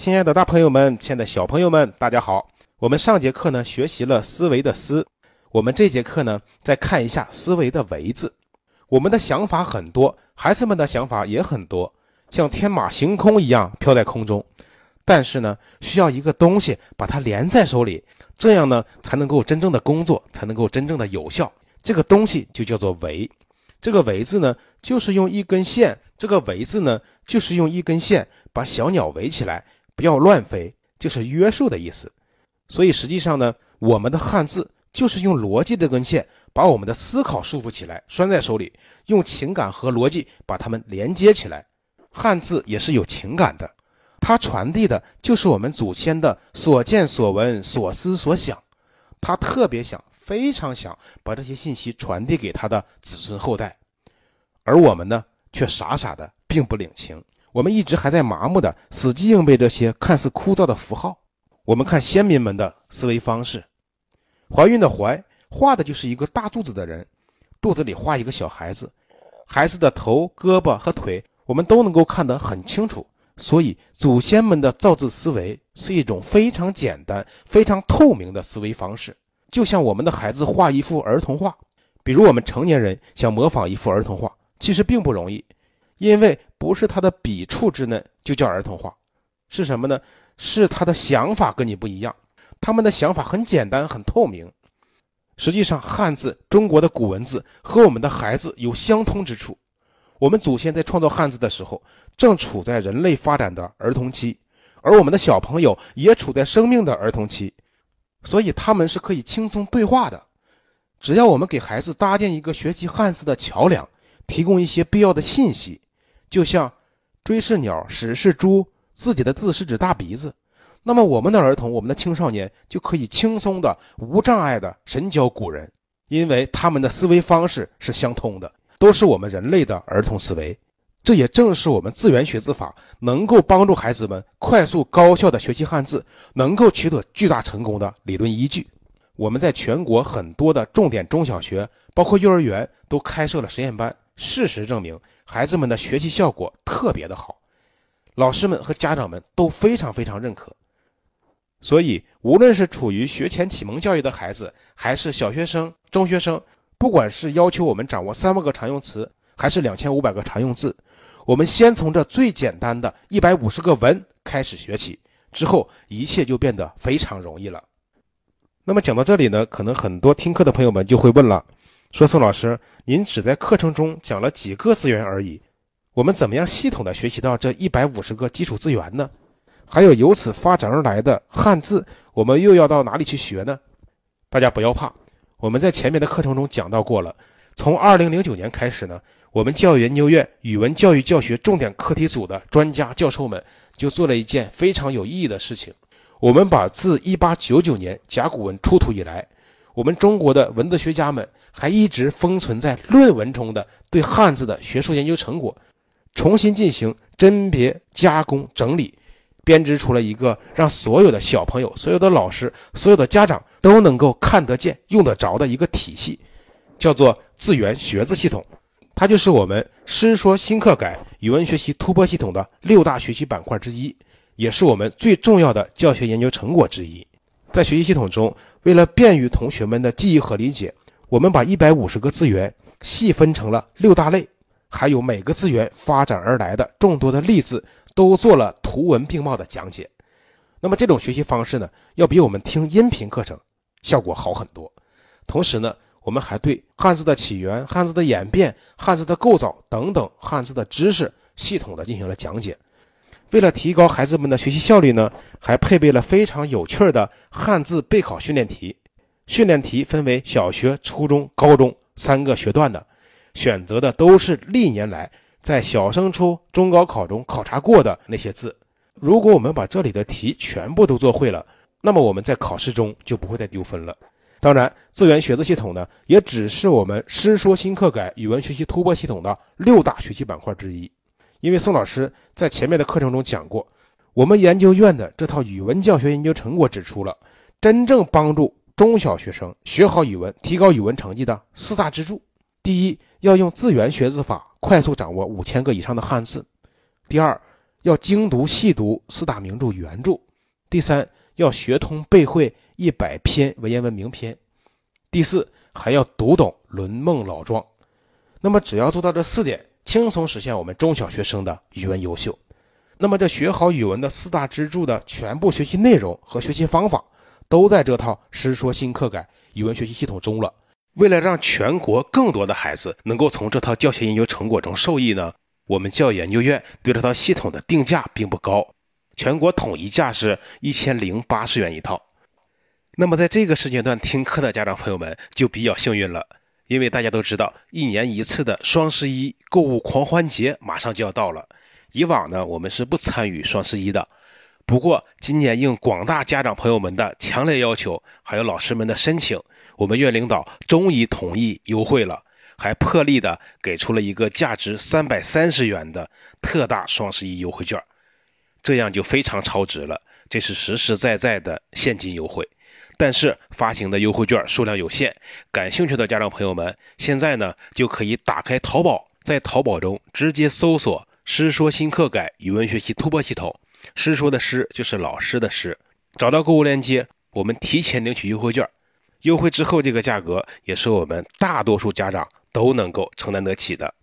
亲爱的大朋友们，亲爱的小朋友们，大家好。我们上节课呢学习了思维的思，我们这节课呢再看一下思维的维字。我们的想法很多，孩子们的想法也很多，像天马行空一样飘在空中。但是呢，需要一个东西把它连在手里，这样呢才能够真正的工作，才能够真正的有效。这个东西就叫做维。这个维字呢，就是用一根线。这个维字呢，就是用一根线把小鸟围起来。不要乱飞，就是约束的意思。所以实际上呢，我们的汉字就是用逻辑这根线把我们的思考束缚起来，拴在手里，用情感和逻辑把它们连接起来。汉字也是有情感的，它传递的就是我们祖先的所见所闻、所思所想。他特别想，非常想把这些信息传递给他的子孙后代，而我们呢，却傻傻的并不领情。我们一直还在麻木的死记硬背这些看似枯燥的符号。我们看先民们的思维方式，怀孕的怀画的就是一个大肚子的人，肚子里画一个小孩子，孩子的头、胳膊和腿我们都能够看得很清楚。所以祖先们的造字思维是一种非常简单、非常透明的思维方式，就像我们的孩子画一幅儿童画，比如我们成年人想模仿一幅儿童画，其实并不容易。因为不是他的笔触之嫩就叫儿童画，是什么呢？是他的想法跟你不一样，他们的想法很简单很透明。实际上，汉字中国的古文字和我们的孩子有相通之处。我们祖先在创造汉字的时候，正处在人类发展的儿童期，而我们的小朋友也处在生命的儿童期，所以他们是可以轻松对话的。只要我们给孩子搭建一个学习汉字的桥梁，提供一些必要的信息。就像追是鸟，屎是猪，自己的字是指大鼻子。那么我们的儿童，我们的青少年就可以轻松的、无障碍的神交古人，因为他们的思维方式是相通的，都是我们人类的儿童思维。这也正是我们自源学字法能够帮助孩子们快速高效的学习汉字，能够取得巨大成功的理论依据。我们在全国很多的重点中小学，包括幼儿园，都开设了实验班。事实证明，孩子们的学习效果特别的好，老师们和家长们都非常非常认可。所以，无论是处于学前启蒙教育的孩子，还是小学生、中学生，不管是要求我们掌握三万个常用词，还是两千五百个常用字，我们先从这最简单的一百五十个文开始学起，之后一切就变得非常容易了。那么讲到这里呢，可能很多听课的朋友们就会问了。说宋老师，您只在课程中讲了几个资源而已，我们怎么样系统的学习到这一百五十个基础资源呢？还有由此发展而来的汉字，我们又要到哪里去学呢？大家不要怕，我们在前面的课程中讲到过了。从二零零九年开始呢，我们教育研究院语文教育教学重点课题组的专家教授们就做了一件非常有意义的事情，我们把自一八九九年甲骨文出土以来，我们中国的文字学家们。还一直封存在论文中的对汉字的学术研究成果，重新进行甄别、加工、整理，编织出了一个让所有的小朋友、所有的老师、所有的家长都能够看得见、用得着的一个体系，叫做字源学字系统。它就是我们师说新课改语文学习突破系统的六大学习板块之一，也是我们最重要的教学研究成果之一。在学习系统中，为了便于同学们的记忆和理解。我们把一百五十个字源细分成了六大类，还有每个字源发展而来的众多的例子，都做了图文并茂的讲解。那么这种学习方式呢，要比我们听音频课程效果好很多。同时呢，我们还对汉字的起源、汉字的演变、汉字的构造等等汉字的知识系统的进行了讲解。为了提高孩子们的学习效率呢，还配备了非常有趣的汉字备考训练题。训练题分为小学、初中、高中三个学段的，选择的都是历年来在小升初、中高考中考察过的那些字。如果我们把这里的题全部都做会了，那么我们在考试中就不会再丢分了。当然，字源学的系统呢，也只是我们师说新课改语文学习突破系统的六大学习板块之一。因为宋老师在前面的课程中讲过，我们研究院的这套语文教学研究成果指出了，真正帮助中小学生学好语文、提高语文成绩的四大支柱：第一，要用字源学字法，快速掌握五千个以上的汉字；第二，要精读细读四大名著原著；第三，要学通背会一百篇文言文名篇；第四，还要读懂《论孟》《老庄》。那么，只要做到这四点，轻松实现我们中小学生的语文优秀。那么，这学好语文的四大支柱的全部学习内容和学习方法，都在这套《师说新课改》语文学习系统中了。为了让全国更多的孩子能够从这套教学研究成果中受益呢？我们教育研究院对这套系统的定价并不高，全国统一价是一千零八十元一套。那么在这个时间段听课的家长朋友们就比较幸运了，因为大家都知道，一年一次的双十一购物狂欢节马上就要到了。以往呢，我们是不参与双十一的，不过今年应广大家长朋友们的强烈要求，还有老师们的申请，我们院领导终于同意优惠了。还破例的给出了一个价值三百三十元的特大双十一优惠券，这样就非常超值了。这是实实在在的现金优惠，但是发行的优惠券数量有限，感兴趣的家长朋友们现在呢就可以打开淘宝，在淘宝中直接搜索“师说新课改语文学习突破系统”，师说的师就是老师的师，找到购物链接，我们提前领取优惠券，优惠之后这个价格也是我们大多数家长。都能够承担得起的。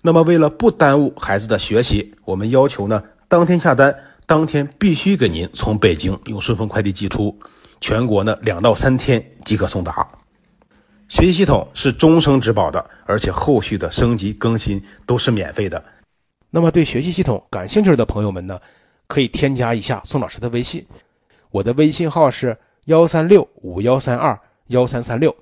那么，为了不耽误孩子的学习，我们要求呢，当天下单，当天必须给您从北京用顺丰快递寄出，全国呢两到三天即可送达。学习系统是终生质保的，而且后续的升级更新都是免费的。那么，对学习系统感兴趣的朋友们呢，可以添加一下宋老师的微信，我的微信号是幺三六五幺三二幺三三六，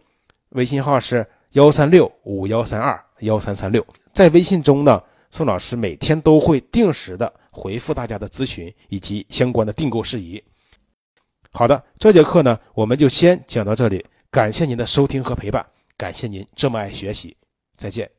微信号是。幺三六五幺三二幺三三六，在微信中呢，宋老师每天都会定时的回复大家的咨询以及相关的订购事宜。好的，这节课呢，我们就先讲到这里，感谢您的收听和陪伴，感谢您这么爱学习，再见。